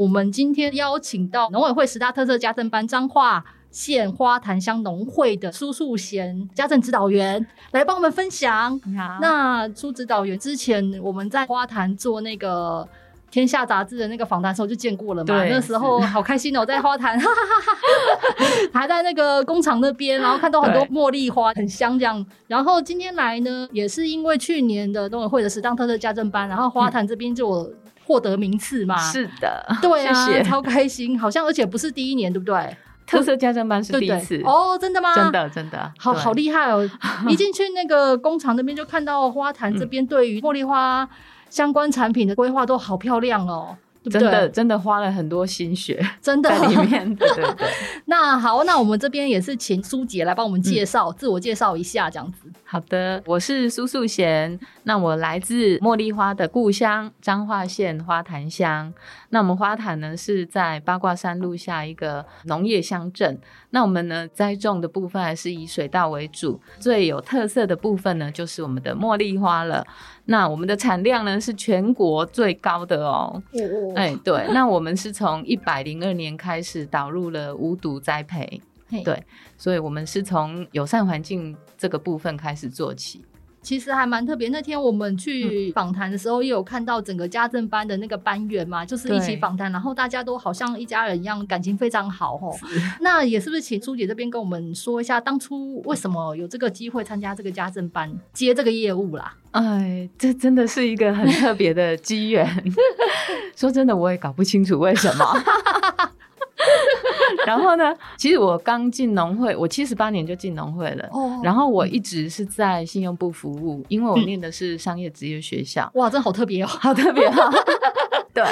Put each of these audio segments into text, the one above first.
我们今天邀请到农委会十大特色家政班彰化县花坛乡农会的苏素贤家政指导员来帮我们分享。好，那苏指导员之前我们在花坛做那个。天下杂志的那个访谈时候就见过了嘛？那时候好开心哦，在花坛，还在那个工厂那边，然后看到很多茉莉花，很香这样。然后今天来呢，也是因为去年的农委会的十当特色家政班，然后花坛这边就获得名次嘛。是的，对啊，超开心，好像而且不是第一年，对不对？特色家政班是第一次哦，真的吗？真的真的，好好厉害哦！一进去那个工厂那边就看到花坛这边对于茉莉花。相关产品的规划都好漂亮哦，真的真的花了很多心血，真的在里面。对对对。那好，那我们这边也是请苏姐来帮我们介绍，自我介绍一下，这样子。好的，我是苏素贤，那我来自茉莉花的故乡彰化县花坛乡。那我们花坛呢是在八卦山路下一个农业乡镇。那我们呢栽种的部分还是以水稻为主，最有特色的部分呢就是我们的茉莉花了。那我们的产量呢是全国最高的哦。哎，对，那我们是从一百零二年开始导入了无毒栽培。对，所以我们是从友善环境这个部分开始做起。其实还蛮特别。那天我们去访谈的时候，也有看到整个家政班的那个班员嘛，就是一起访谈，然后大家都好像一家人一样，感情非常好哦。那也是不是请朱姐这边跟我们说一下，当初为什么有这个机会参加这个家政班，接这个业务啦？哎，这真的是一个很特别的机缘。说真的，我也搞不清楚为什么。然后呢？其实我刚进农会，我七十八年就进农会了。哦。然后我一直是在信用部服务，因为我念的是商业职业学校。哇，真好特别哦，好特别哈。对。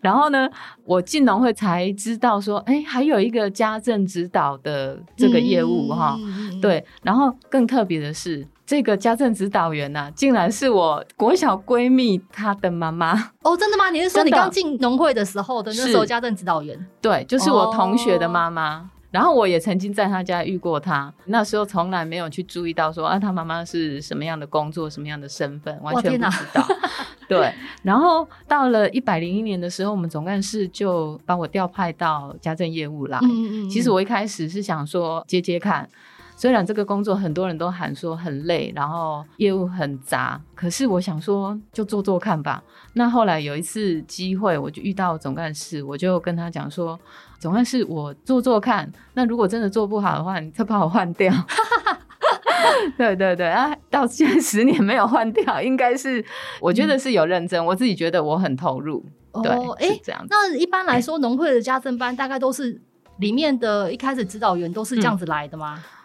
然后呢，我进农会才知道说，哎，还有一个家政指导的这个业务哈。对。然后更特别的是。这个家政指导员呐，竟然是我国小闺蜜她的妈妈哦，真的吗？你是说你刚进农会的时候的那时候 家政指导员？对，就是我同学的妈妈。然后我也曾经在她家遇过她，那时候从来没有去注意到说啊，她妈妈是什么样的工作，什么样的身份，完全不知道。对，然后到了一百零一年的时候，我们总干事就把我调派到家政业务来。嗯嗯。其实我一开始是想说接接看。虽然这个工作很多人都喊说很累，然后业务很杂，可是我想说就做做看吧。那后来有一次机会，我就遇到总干事，我就跟他讲说，总干事我做做看，那如果真的做不好的话，你再把我换掉。对对对啊，到现在十年没有换掉，应该是我觉得是有认真，我自己觉得我很投入。对，哎，这样。那一般来说，农会的家政班大概都是里面的一开始指导员都是这样子来的吗？嗯，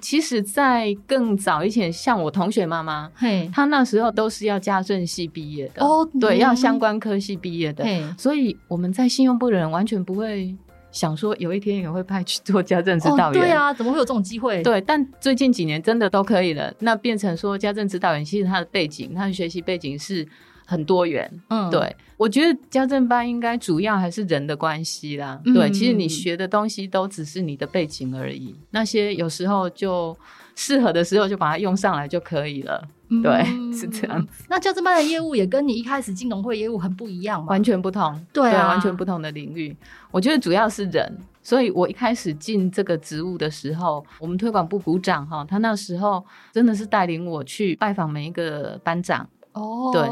其实，在更早以前，像我同学妈妈，嘿，她那时候都是要家政系毕业的哦，对，要相关科系毕业的，所以我们在信用部的人完全不会想说有一天也会派去做家政指导员，对啊，怎么会有这种机会？对，但最近几年真的都可以了，那变成说家政指导员，其实他的背景，他的学习背景是。很多元，嗯，对，我觉得家政班应该主要还是人的关系啦，对，其实你学的东西都只是你的背景而已，那些有时候就适合的时候就把它用上来就可以了，对，是这样。那家政班的业务也跟你一开始进农会业务很不一样吗？完全不同，对，完全不同的领域。我觉得主要是人，所以我一开始进这个职务的时候，我们推广部股长哈，他那时候真的是带领我去拜访每一个班长，哦，对。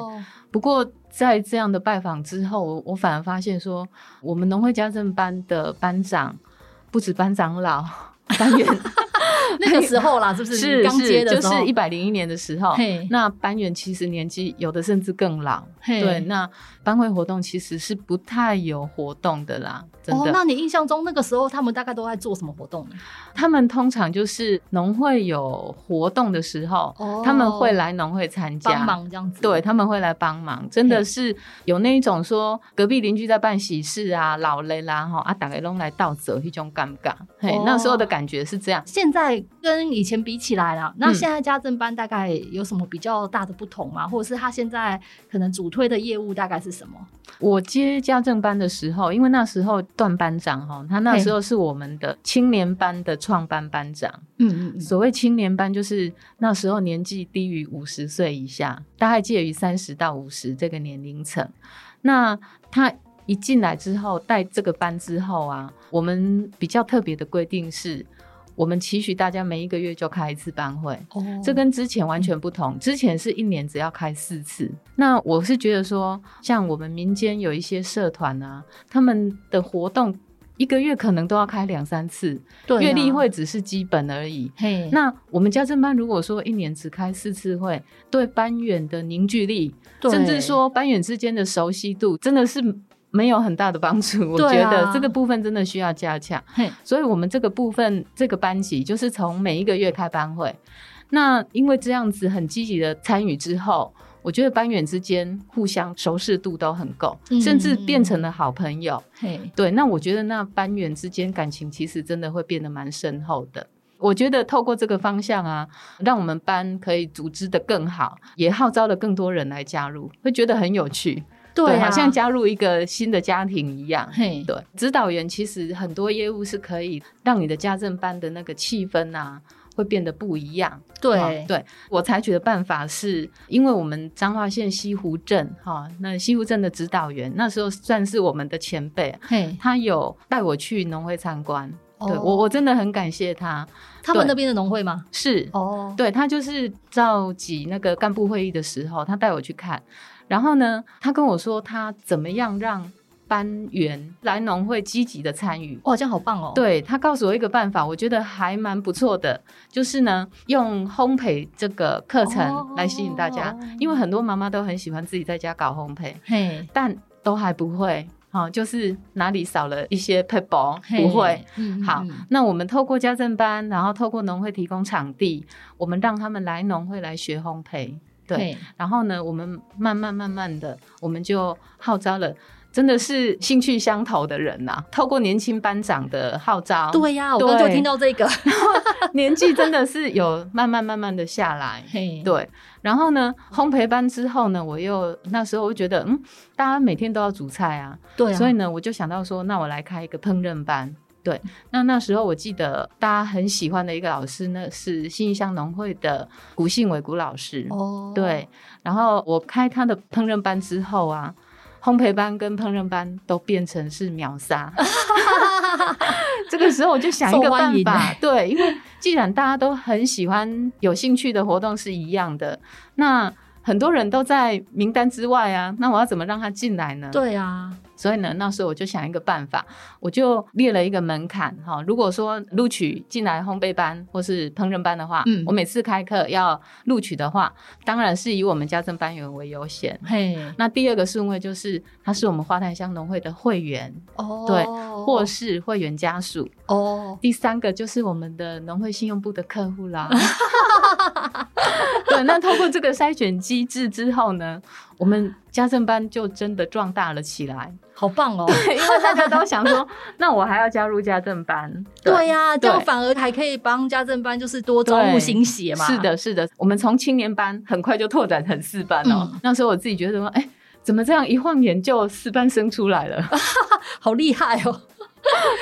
不过，在这样的拜访之后，我反而发现说，我们农会家政班的班长不止班长老，班员 那个时候啦，是不是？是刚接是，的时候。就是一百零一年的时候嘿，那班员其实年纪有的甚至更老，对，那班会活动其实是不太有活动的啦，真哦，那你印象中那个时候他们大概都在做什么活动呢？他们通常就是农会有活动的时候，哦。他们会来农会参加，帮忙这样子。对，他们会来帮忙，真的是有那一种说隔壁邻居在办喜事啊，老雷啦哈啊，大家拢来倒走一种尴尬，嘿，哦。那时候的感觉是这样。现在跟以前比起来了，那嗯现在家政班大概有什么比较大的不同吗？或者是他现在可能主推的业务大概是什么？我接家政班的时候，因为那时候段班长哈，他那时候是我们的青年班的创班班长。嗯嗯所谓青年班，就是那时候年纪低于五十岁以下，大概介于三十到五十这个年龄层。那他一进来之后，带这个班之后啊，我们比较特别的规定是，我们期许大家每一个月就开一次班会。哦这跟之前完全不同，之前是一年只要开四次。那我是觉得说，像我们民间有一些社团啊，他们的活动一个月可能都要开两三次，对啊月例会只是基本而已。嘿，那我们家政班如果说一年只开四次会，对班员的凝聚力，甚至说班员之间的熟悉度，真的是没有很大的帮助。我觉得这个部分真的需要加强。嘿，所以我们这个部分这个班级就是从每一个月开班会。那因为这样子很积极的参与之后，我觉得班员之间互相熟识度都很够，嗯甚至变成了好朋友。嘿，对，那我觉得那班员之间感情其实真的会变得蛮深厚的。我觉得透过这个方向啊，让我们班可以组织的更好，也号召了更多人来加入，会觉得很有趣。对啊，好像加入一个新的家庭一样。嘿，对，指导员其实很多业务是可以让你的家政班的那个气氛啊，会变得不一样。对哦对我采取的办法是，因为我们彰化县西湖镇哈，那西湖镇的指导员那时候算是我们的前辈，嘿，他有带我去农会参观。对哦我，我真的很感谢他。他们那边的农会吗？是，哦，对他就是召集那个干部会议的时候，他带我去看，然后呢，他跟我说他怎么样让班员来农会积极的参与。哇，这样好棒哦。，对他告诉我一个办法，我觉得还蛮不错的，就是呢，用烘焙这个课程来吸引大家，哦因为很多妈妈都很喜欢自己在家搞烘焙，嘿，但都还不会，好、就是哪里少了一些 p e b l 嘿不会。，嗯好，那我们透过家政班，然后透过农会提供场地，我们让他们来农会来学烘焙，对，然后呢，我们慢慢慢慢的，我们就号召了。真的是兴趣相投的人呐、透过年轻班长的号召，对呀，我刚刚就对听到这个，年纪真的是有慢慢慢慢的下来。嘿，对，然后呢，烘焙班之后呢，我又那时候我就觉得，嗯，大家每天都要煮菜啊，对啊，所以呢，我就想到说，那我来开一个烹饪班。对，那那时候我记得大家很喜欢的一个老师呢，是新义乡农会的古信伟古老师。哦，对，然后我开他的烹饪班之后啊，烘焙班跟烹饪班都变成是秒杀。这个时候我就想一个办法欸，对，因为既然大家都很喜欢有兴趣的活动是一样的，那很多人都在名单之外啊，那我要怎么让他进来呢？对啊，所以呢，那时候我就想一个办法，我就列了一个门槛哈。如果说录取进来烘焙班或是烹饪班的话，嗯我每次开课要录取的话，当然是以我们家政班员为优先。嘿，那第二个顺位就是他是我们花坛乡农会的会员，哦，对或是会员家属。哦，第三个就是我们的农会信用部的客户啦。对，那通过这个筛选机制之后呢，我们家政班就真的壮大了起来。好棒哦。因为大家都想说，那我还要加入家政班。对呀、这样反而还可以帮家政班就是多招募新血嘛。是，的，是的，我们从青年班很快就拓展成四班哦。嗯那时候我自己觉得说，哎、怎么这样一晃眼就四班生出来了？好厉害哦，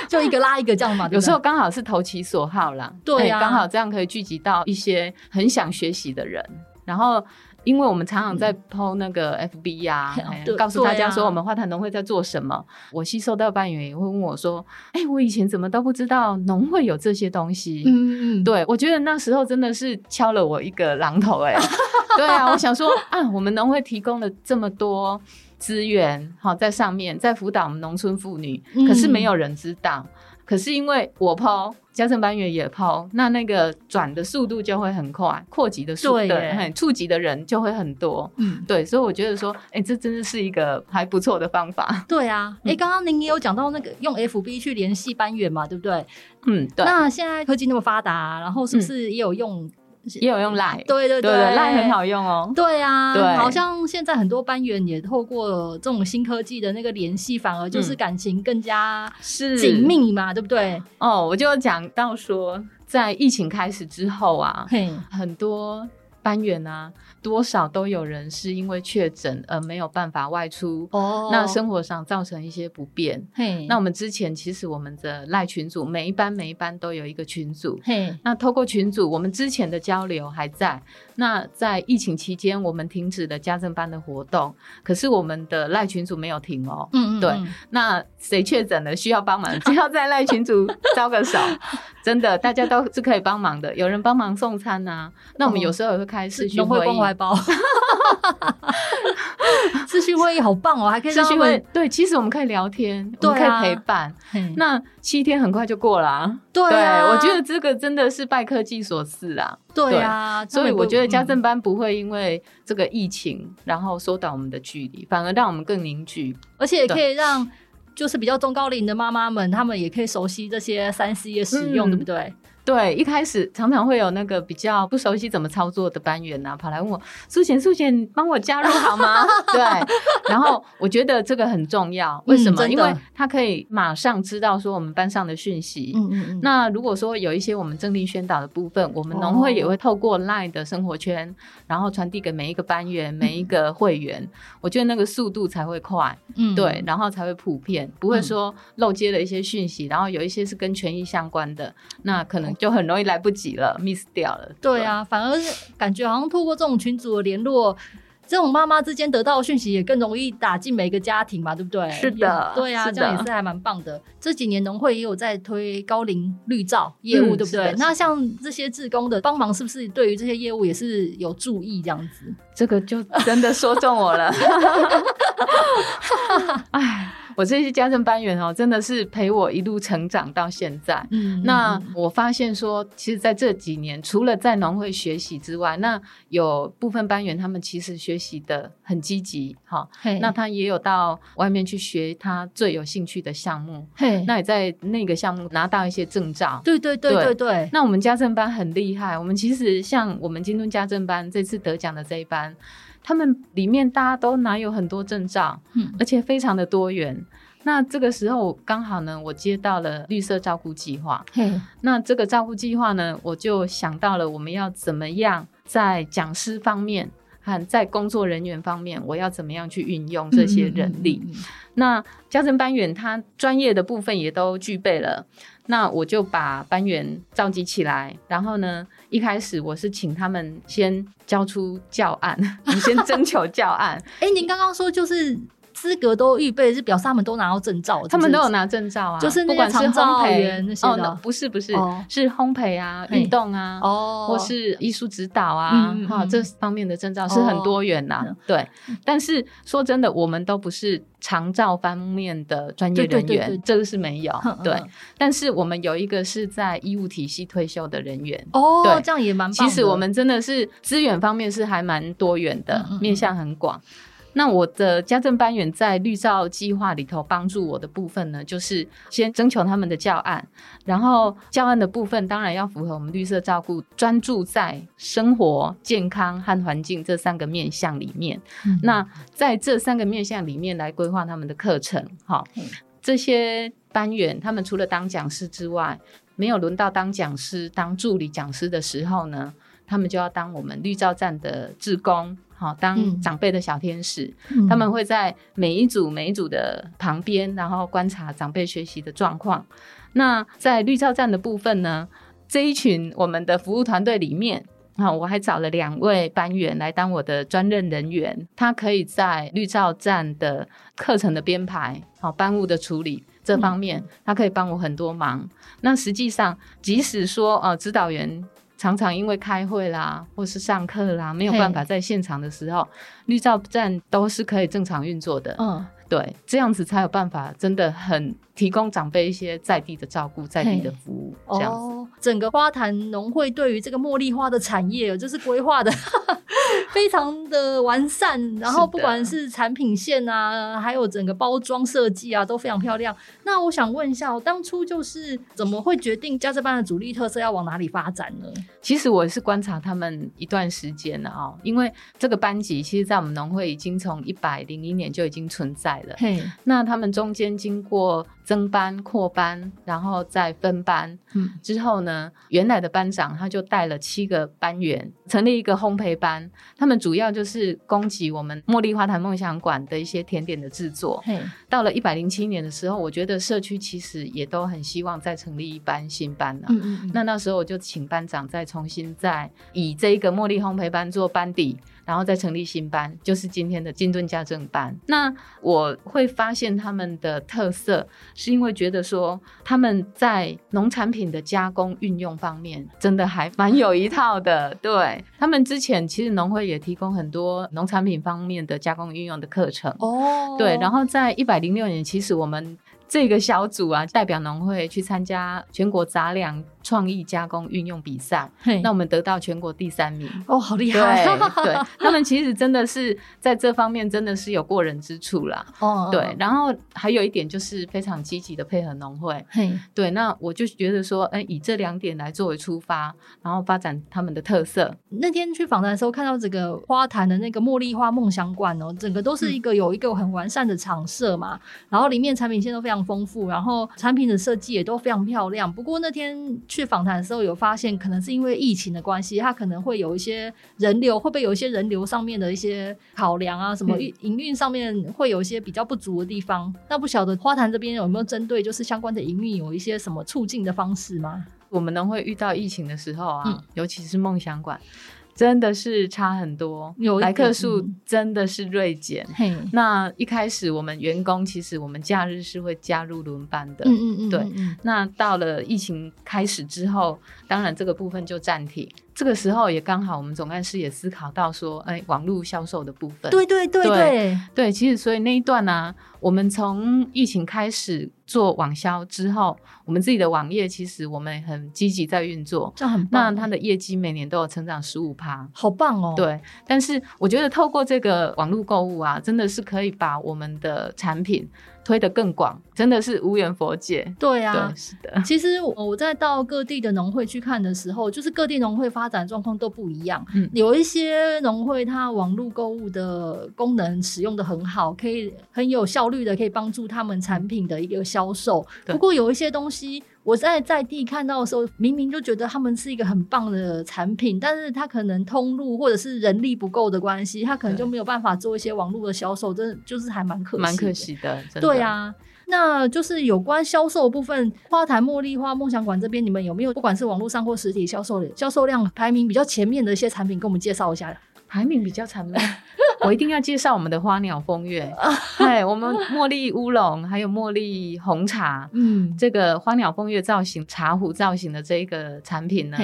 就一个拉一个这样嘛。有时候刚好是投其所好啦，对刚好这样可以聚集到一些很想学习的人，然后。因为我们常常在 PO 那个 FB 呀、嗯 哎告诉大家说我们花坛农会在做什么。我吸收到半员也会问我说：“哎、我以前怎么都不知道农会有这些东西？”嗯嗯，对，我觉得那时候真的是敲了我一个榔头哎、对啊，我想说啊，我们农会提供了这么多资源，好在上面在辅导我们农村妇女，嗯可是没有人知道。可是因为我抛，加政班员也抛，那那个转的速度就会很快，扩及的速度，很触及的人就会很多。嗯，对，所以我觉得说，哎，这真的是一个还不错的方法。对啊，哎，刚刚您也有讲到那个用 FB 去联系班员嘛，对不对？嗯，对。那现在科技那么发达，然后是不是也有用？也有用赖，对对对赖很好用哦。对啊，对，好像现在很多班员也透过这种新科技的那个联系，反而就是感情更加是紧密嘛，对不对？哦，我就讲到说，在疫情开始之后啊，很多班员啊。多少都有人是因为确诊而没有办法外出，哦，那生活上造成一些不便。嘿，那我们之前其实我们的赖群组每一班每一班都有一个群组，嘿，那透过群组，我们之前的交流还在。那在疫情期间，我们停止了家政班的活动，可是我们的赖群组没有停哦。嗯嗯，对。那谁确诊了需要帮忙，只要在赖群组招个手，真的大家都是可以帮忙的。有人帮忙送餐呐，那我们有时候也会开视讯会议。包，资讯会议好棒哦，还可以资讯会对，其实我们可以聊天，我们可以陪伴。那七天很快就过了，对，我觉得这个真的是拜科技所赐啊。对啊，所以我觉得家政班不会因为这个疫情，然后缩短我们的距离，反而让我们更凝聚，而且也可以让就是比较中高龄的妈妈们，她们也可以熟悉这些三 C 的使用，对不对？对，一开始常常会有那个比较不熟悉怎么操作的班员呐，跑来问我：“苏贤，苏贤，帮我加入好吗？” 对，然后我觉得这个很重要，为什么？因为他可以马上知道说我们班上的讯息。嗯嗯嗯。那如果说有一些我们正力宣导的部分，我们农会也会透过 LINE 的生活圈，然后传递给每一个班员、每一个会员。我觉得那个速度才会快。嗯。对，然后才会普遍，不会说漏接了一些讯息，然后有一些是跟权益相关的，那可能。就很容易来不及了，miss 掉了。对啊，反而是感觉好像透过这种群组的联络，这种妈妈之间得到的讯息也更容易打进每个家庭嘛，对不对？是的，对啊，这样也是还蛮棒的。这几年农会也有在推高龄绿照业务，对不对？那像这些志工的帮忙，是不是对于这些业务也是有注意这样子？这个就真的说中我了。哎。我这些家政班员哦，真的是陪我一路成长到现在。嗯，那我发现说，其实在这几年，除了在农会学习之外，那有部分班员他们其实学习的很积极，哈。那他也有到外面去学他最有兴趣的项目。嘿，那也在那个项目拿到一些证照。对对对对对。那我们家政班很厉害，我们其实像我们京东家政班这次得奖的这一班。他们里面大家都拿有很多证照，嗯，而且非常的多元。那这个时候刚好呢，我接到了绿色照顾计划。那这个照顾计划呢，我就想到了我们要怎么样在讲师方面和在工作人员方面，我要怎么样去运用这些人力。那家政班员他专业的部分也都具备了。那我就把班员召集起来，然后呢，一开始我是请他们先交出教案，你先征求教案。哎，您刚刚说就是。资格都预备，是表示他们都拿到证照，他们都有拿证照啊，就是不管是烘焙那些的，不是不是，是烘焙啊、运动啊，哦，或是艺术指导啊，哈，这方面的证照是很多元呐。对，但是说真的，我们都不是长照方面的专业人员，这个是没有。对，但是我们有一个是在医务体系退休的人员。哦，这样也蛮。其实我们真的是资源方面是还蛮多元的，面向很广。那我的家政班员在绿照计划里头帮助我的部分呢，就是先征求他们的教案，然后教案的部分当然要符合我们绿色照顾，专注在生活、健康和环境这三个面向里面。那在这三个面向里面来规划他们的课程。好，这些班员他们除了当讲师之外，没有轮到当讲师、当助理讲师的时候呢，他们就要当我们绿照站的志工。好，当长辈的小天使，他们会在每一组每一组的旁边，然后观察长辈学习的状况。那在绿照站的部分呢，这一群我们的服务团队里面，啊，我还找了两位班员来当我的专任人员，他可以在绿照站的课程的编排、好班务的处理这方面，他可以帮我很多忙。那实际上，即使说呃，指导员。常常因为开会啦，或是上课啦，没有办法在现场的时候，绿照站都是可以正常运作的。嗯。对，这样子才有办法，真的很提供长辈一些在地的照顾、在地的服务。这样子，整个花坛农会对于这个茉莉花的产业，就是规划的非常的完善。然后，不管是产品线啊，还有整个包装设计啊，都非常漂亮。那我想问一下，当初就是怎么会决定加这班的主力特色要往哪里发展呢？其实我是观察他们一段时间了啊，因为这个班级其实，在我们农会已经从一百零一年就已经存在。嘿，那他们中间经过增班、扩班，然后再分班，嗯，之后呢，原来的班长他就带了七个班员，成立一个烘焙班。他们主要就是供给我们茉莉花坛梦想馆的一些甜点的制作。嘿，到了一百零七年的时候，我觉得社区其实也都很希望再成立一班新班了。嗯嗯，那那时候我就请班长再重新再以这一个茉莉烘焙班做班底。然后再成立新班，就是今天的金盾家政班。那我会发现他们的特色，是因为觉得说他们在农产品的加工运用方面，真的还蛮有一套的。对他们之前其实农会也提供很多农产品方面的加工运用的课程。哦，对。然后在一百零六年，其实我们这个小组啊，代表农会去参加全国杂粮。创意加工运用比赛，那我们得到全国第三名哦，好厉害！对，对 他们其实真的是在这方面真的是有过人之处啦。哦，对，然后还有一点就是非常积极的配合农会。嘿，对，那我就觉得说，哎，以这两点来作为出发，然后发展他们的特色。那天去访谈的时候，看到这个花坛的那个茉莉花梦想馆哦，整个都是一个有一个很完善的场设嘛，然后里面产品线都非常丰富，然后产品的设计也都非常漂亮。不过那天。去访谈的时候有发现，可能是因为疫情的关系，它可能会有一些人流，会不会有一些人流上面的一些考量啊？什么营营运上面会有一些比较不足的地方？那不晓得花坛这边有没有针对就是相关的营运有一些什么促进的方式吗？我们能会遇到疫情的时候啊，尤其是梦想馆。真的是差很多，有来客数真的是锐减。那一开始我们员工其实我们假日是会加入轮班的，嗯嗯嗯，对。那到了疫情开始之后，当然这个部分就暂停。这个时候也刚好，我们总干事也思考到说，哎，网络销售的部分，对对对对对，其实所以那一段呢，我们从疫情开始做网销之后，我们自己的网页其实我们很积极在运作，这很棒。那它的业绩每年都有成长十五趴，好棒哦。对，但是我觉得透过这个网络购物啊，真的是可以把我们的产品。推得更广，真的是无缘佛界。对啊，是的。其实我在到各地的农会去看的时候，就是各地农会发展状况都不一样。嗯，有一些农会它网络购物的功能使用的很好，可以很有效率的可以帮助他们产品的一个销售。不过有一些东西。我在在地看到的时候，明明就觉得他们是一个很棒的产品，但是他可能通路或者是人力不够的关系，他可能就没有办法做一些网络的销售，真的就是还蛮可惜，蛮可惜的。对啊，那就是有关销售部分，花坛茉莉花梦想馆这边，你们有没有不管是网络上或实体销售的销售量排名比较前面的一些产品，跟我们介绍一下？排名比较前面。我一定要介绍我们的花鸟风月，对，我们茉莉乌龙还有茉莉红茶，嗯，这个花鸟风月造型茶壶造型的这一个产品呢。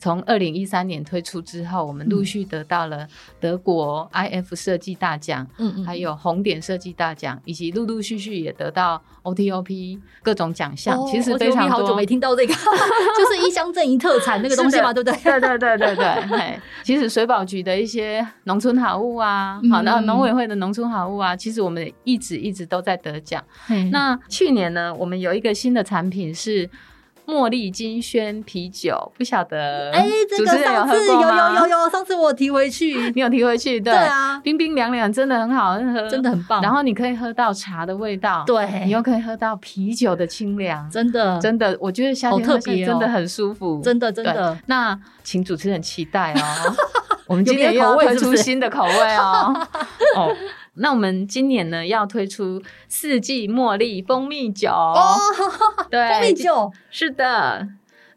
从二零一三年推出之后，我们陆续得到了德国 IF 设计大奖，嗯嗯，还有红点设计大奖，以及陆陆续续也得到 OTOP 各种奖项。其实非常多，好久没听到这个，就是一乡镇一特产那个东西嘛，对不对？对对对对 对。其实水保局的一些农村好物啊，好，那农委会的农村好物啊，其实我们一直一直都在得奖。那去年呢，我们有一个新的产品是。茉莉金萱啤酒，不晓得哎，这个上次有有有有，上次我提回去，你有提回去，对。啊，冰冰凉凉，真的很好喝，真的很棒。然后你可以喝到茶的味道，对，你又可以喝到啤酒的清凉，真的。真的，我觉得夏天特别真的很舒服，真的真的。那请主持人期待哦，我们今天又要推出新的口味哦，哦。那我们今年呢要推出四季茉莉蜂蜜酒。哦，对，蜂蜜酒。是的，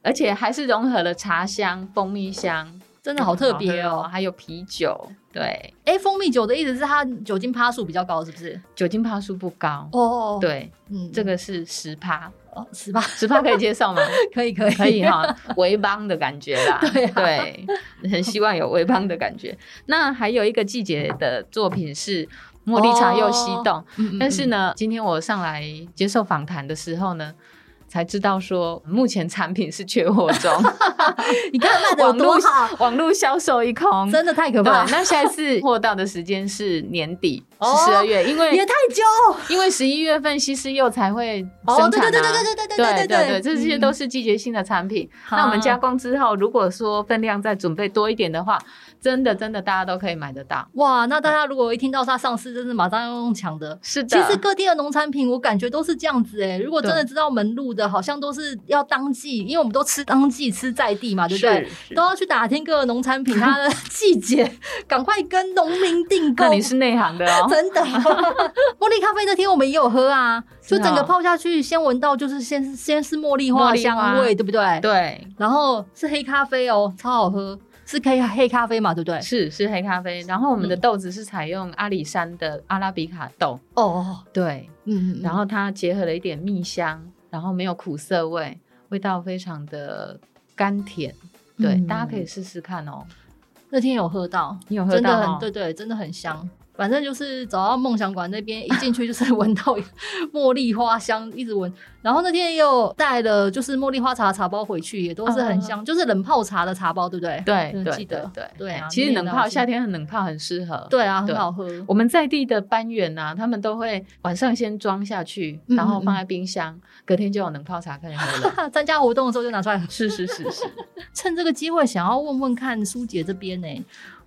而且还是融合了茶香、蜂蜜香，真的好特别哦。还有啤酒，对，哎，蜂蜜酒的意思是它酒精趴数比较高，是不是？酒精趴数不高。哦，对，嗯，这个是十趴。哦，十八十八可以接受吗？可以可以可以哈，微邦的感觉啦。对对，很希望有微邦的感觉。那还有一个季节的作品是茉莉茶又西冻，但是呢，今天我上来接受访谈的时候呢。才知道说，目前产品是缺货中。你看卖的有多好，网络销售一空，真的太可怕。那下一次货到的时间是年底，是十二月，因为也太久，因为十一月份西施柚才会生产对对对对对对对对对，这些都是季节性的产品。那我们加工之后，如果说分量再准备多一点的话。真的，真的，大家都可以买得到哇！那大家如果一听到它上市，真是马上要用抢的。是的，其实各地的农产品，我感觉都是这样子哎。如果真的知道门路的，好像都是要当季，因为我们都吃当季，吃在地嘛，对不对？都要去打听各个农产品 它的季节，赶快跟农民订购。那你是内行的哦，真的。茉莉咖啡那天我们也有喝啊，就整个泡下去，先闻到就是先先是茉莉花香味，对不对？对。然后是黑咖啡哦，超好喝。是可以黑咖啡嘛？对不对？是是黑咖啡，然后我们的豆子是采用阿里山的阿拉比卡豆哦，对，嗯，然后它结合了一点蜜香，然后没有苦涩味，味道非常的甘甜，对，大家可以试试看哦。那天有喝到，你有喝到？对对，真的很香。反正就是走到梦想馆那边，一进去就是闻到茉莉花香，一直闻。然后那天又带了就是茉莉花茶茶包回去，也都是很香，就是冷泡茶的茶包，对不对？对，记得对对啊。其实冷泡夏天很冷泡很适合，对啊，很好喝。我们在地的班员呐，他们都会晚上先装下去，然后放在冰箱，隔天就有冷泡茶可以喝了。参加活动的时候就拿出来，是是是是。趁这个机会，想要问问看苏姐这边呢。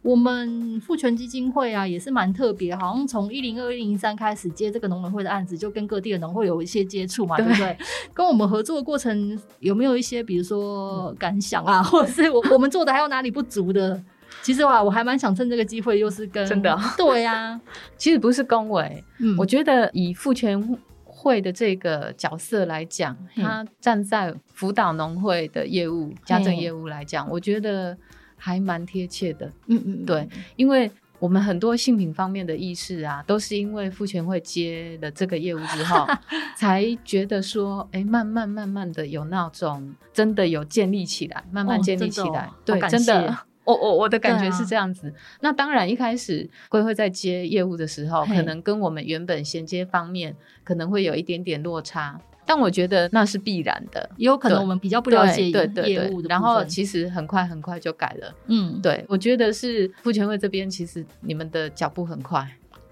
我们富权基金会啊，也是蛮特别，好像从一零二一零三开始接这个农委会的案子，就跟各地的农会有一些接触嘛，对不对？跟我们合作的过程有没有一些，比如说感想啊，或者是我我们做的还有哪里不足的？其实啊，我还蛮想趁这个机会，又是跟真的对呀，其实不是恭维，嗯，我觉得以富权会的这个角色来讲，他站在辅导农会的业务、家政业务来讲，我觉得。还蛮贴切的，嗯嗯，对，因为我们很多性品方面的意识啊，都是因为父权会接了这个业务之后，才觉得说，哎，慢慢慢慢的有那种真的有建立起来，慢慢建立起来，对，真的，我我我的感觉是这样子。那当然，一开始贵会在接业务的时候，可能跟我们原本衔接方面可能会有一点点落差。但我觉得那是必然的，也有可能我们比较不了解业务的然后其实很快很快就改了。嗯，对，我觉得是傅全会这边，其实你们的脚步很快。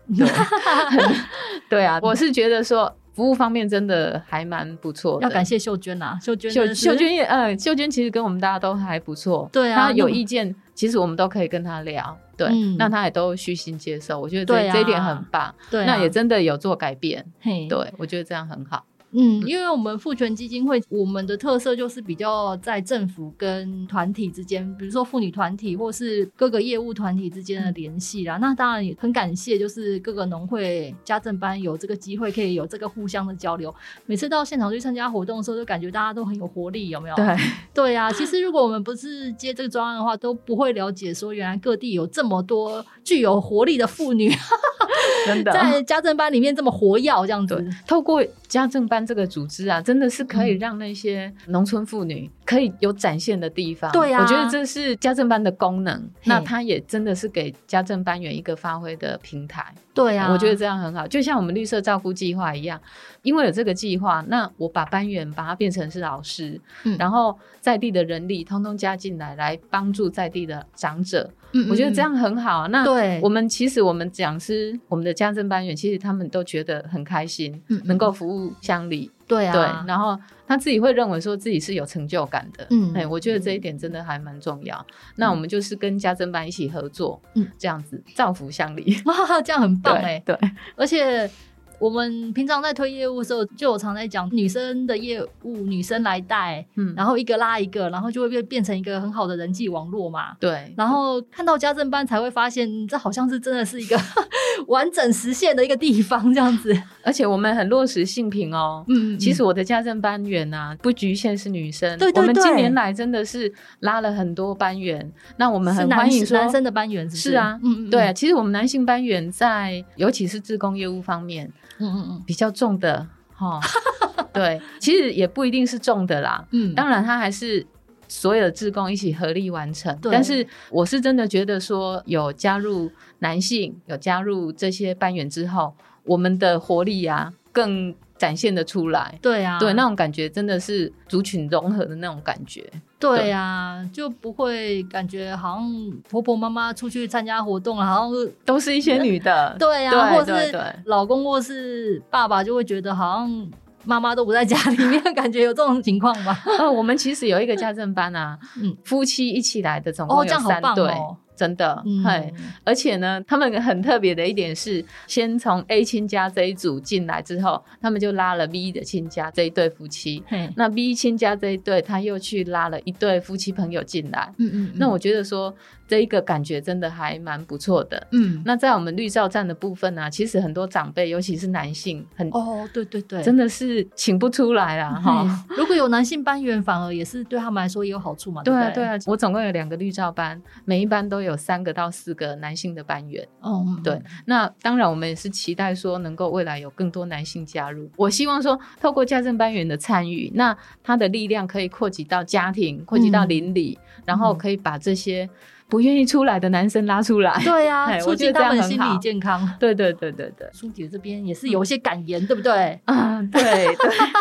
对，对啊，我是觉得说服务方面真的还蛮不错。要感谢秀娟呐，秀娟秀秀娟也呃，秀娟其实跟我们大家都还不错。对啊，她有意见，其实我们都可以跟她聊。对，那她也都虚心接受，我觉得这这一点很棒。对，那也真的有做改变。嘿，对我觉得这样很好。嗯，因为我们父权基金会，我们的特色就是比较在政府跟团体之间，比如说妇女团体或是各个业务团体之间的联系啦。那当然也很感谢，就是各个农会家政班有这个机会，可以有这个互相的交流。每次到现场去参加活动的时候，就感觉大家都很有活力，有没有？对 对啊。其实如果我们不是接这个专案的话，都不会了解说原来各地有这么多具有活力的妇女，真的 在家政班里面这么活跃，这样子。透过家政班。这个组织啊，真的是可以让那些农村妇女可以有展现的地方。对呀，我觉得这是家政班的功能。那它也真的是给家政班员一个发挥的平台。对呀，我觉得这样很好，就像我们绿色照顾计划一样，因为有这个计划，那我把班员把它变成是老师，然后在地的人力通通加进来，来帮助在地的长者。我觉得这样很好。那我们其实我们讲师，我们的家政班员，其实他们都觉得很开心，能够服务乡里。对啊，对，然后他自己会认为说自己是有成就感的。嗯，哎，我觉得这一点真的还蛮重要。那我们就是跟家政班一起合作，嗯，这样子造福乡里，哇，这样很棒哎。对，而且我们平常在推业务的时候，就我常在讲女生的业务，女生来带，嗯，然后一个拉一个，然后就会变变成一个很好的人际网络嘛。对。然后看到家政班才会发现，这好像是真的是一个 完整实现的一个地方，这样子。而且我们很落实性平哦。嗯。其实我的家政班员啊，不局限是女生。对对对。我们近年来真的是拉了很多班员，那我们很欢迎说男生的班员是是啊，嗯嗯，对。其实我们男性班员在，尤其是自工业务方面。嗯嗯嗯，比较重的哈，对，其实也不一定是重的啦。嗯，当然他还是所有的职工一起合力完成。但是我是真的觉得说，有加入男性，有加入这些班员之后，我们的活力啊更。展现的出来，对啊，对那种感觉真的是族群融合的那种感觉，对啊，就不会感觉好像婆婆妈妈出去参加活动，好像都是一些女的，对啊，或是老公或是爸爸就会觉得好像妈妈都不在家里面，感觉有这种情况吧？呃，我们其实有一个家政班啊，嗯，夫妻一起来的，总共有三对。真的，嘿，而且呢，他们很特别的一点是，先从 A 亲家这一组进来之后，他们就拉了 B 的亲家这一对夫妻，那 B 亲家这一对，他又去拉了一对夫妻朋友进来，嗯嗯，那我觉得说。这一个感觉真的还蛮不错的，嗯，那在我们绿照站的部分呢，其实很多长辈，尤其是男性，很哦，对对对，真的是请不出来啦。哈。如果有男性班员，反而也是对他们来说也有好处嘛，对啊对啊。我总共有两个绿照班，每一班都有三个到四个男性的班员，哦，对。那当然，我们也是期待说能够未来有更多男性加入。我希望说，透过家政班员的参与，那他的力量可以扩及到家庭，扩及到邻里，然后可以把这些。不愿意出来的男生拉出来，对呀，促进他们心理健康。对对对对对，苏姐这边也是有一些感言，对不对？啊，对对，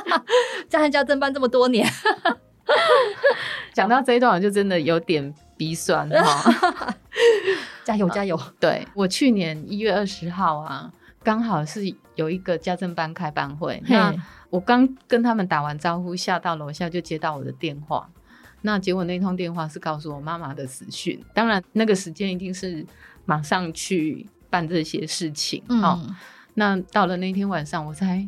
在家政班这么多年，讲到这一段我就真的有点鼻酸哈。加油加油！对我去年一月二十号啊，刚好是有一个家政班开班会，那我刚跟他们打完招呼，下到楼下就接到我的电话。那结果那通电话是告诉我妈妈的死讯，当然那个时间一定是马上去办这些事情。嗯，那到了那天晚上，我才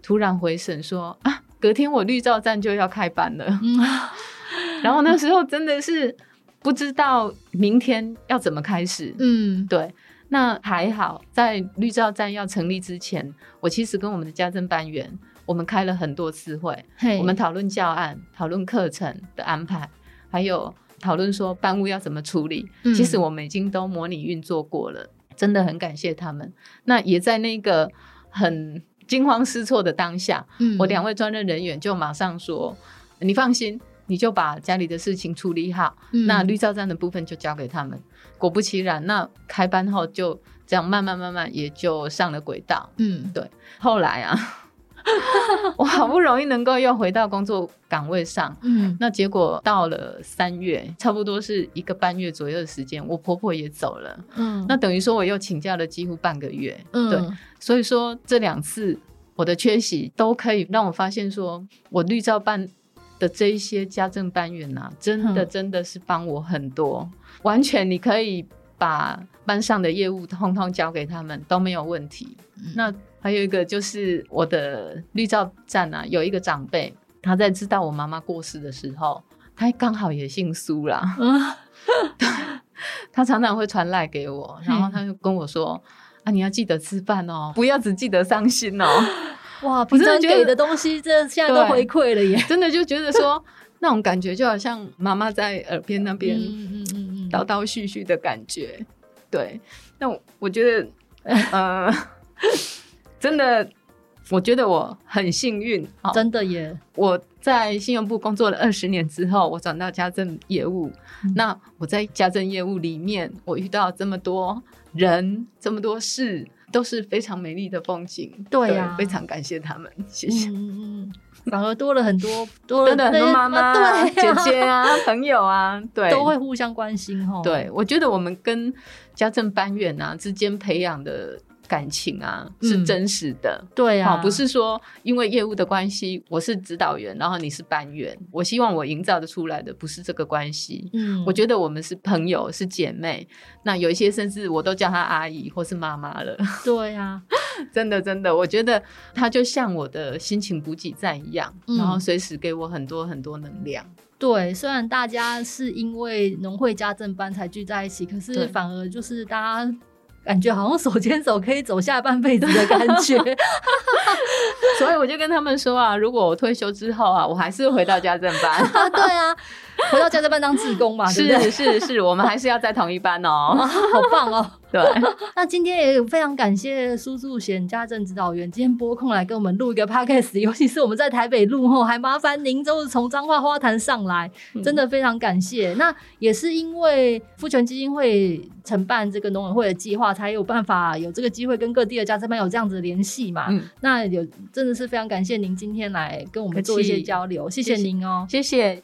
突然回神说啊，隔天我绿照站就要开班了。嗯，然后那时候真的是不知道明天要怎么开始。嗯，对，那还好，在绿照站要成立之前，我其实跟我们的家政班员。我们开了很多次会，我们讨论教案、讨论课程的安排，还有讨论说班务要怎么处理。其实我们已经都模拟运作过了，真的很感谢他们。那也在那个很惊慌失措的当下，我两位专任人员就马上说：“你放心，你就把家里的事情处理好，那绿照站的部分就交给他们。”果不其然，那开班后就这样慢慢慢慢也就上了轨道。嗯，对。后来啊。我好不容易能够又回到工作岗位上，嗯，那结果到了三月，差不多是一个半月左右的时间，我婆婆也走了，嗯，那等于说我又请假了几乎半个月，嗯，对，所以说这两次我的缺席都可以让我发现，说我绿照办的这一些家政班员呐，真的真的是帮我很多，完全你可以把班上的业务通通交给他们都没有问题，那。还有一个就是我的绿照站啊，有一个长辈，他在知道我妈妈过世的时候，他刚好也姓苏啦。嗯，他常常会传赖给我，然后他就跟我说：“啊，你要记得吃饭哦，不要只记得伤心哦。”哇，平常给的东西，这现在都回馈了耶！真的就觉得说那种感觉，就好像妈妈在耳边那边嗯嗯嗯叨叨絮絮的感觉。对，那我觉得，呃。真的，我觉得我很幸运，真的耶！我在信用部工作了二十年之后，我转到家政业务。那我在家政业务里面，我遇到这么多人，这么多事，都是非常美丽的风景。对呀，非常感谢他们，谢谢。嗯嗯，反而多了很多，多了 很多妈妈、对姐姐啊、朋友啊，对，都会互相关心哈。对，我觉得我们跟家政班员啊之间培养的。感情啊是真实的。对啊，不是说因为业务的关系，我是指导员，然后你是班员。我希望我营造的出来的不是这个关系。嗯，我觉得我们是朋友，是姐妹。那有一些甚至我都叫她阿姨或是妈妈了。对啊，真的真的，我觉得她就像我的心情补给站一样，然后随时给我很多很多能量。对，虽然大家是因为农会家政班才聚在一起，可是反而就是大家感觉好像手牵手可以走下半辈子的感觉。所以我就跟他们说啊，如果我退休之后啊，我还是回到家政班。对啊。回到家政班当志工嘛，是是是，我们还是要在同一班哦，好棒哦。对，那今天也非常感谢苏助贤家政指导员今天拨空来跟我们录一个 podcast，尤其是我们在台北录后，还麻烦您就是从彰化花坛上来，真的非常感谢。那也是因为富权基金会承办这个农委会的计划，才有办法有这个机会跟各地的家政班有这样子的联系嘛。那有真的是非常感谢您今天来跟我们做一些交流，谢谢您哦，谢谢。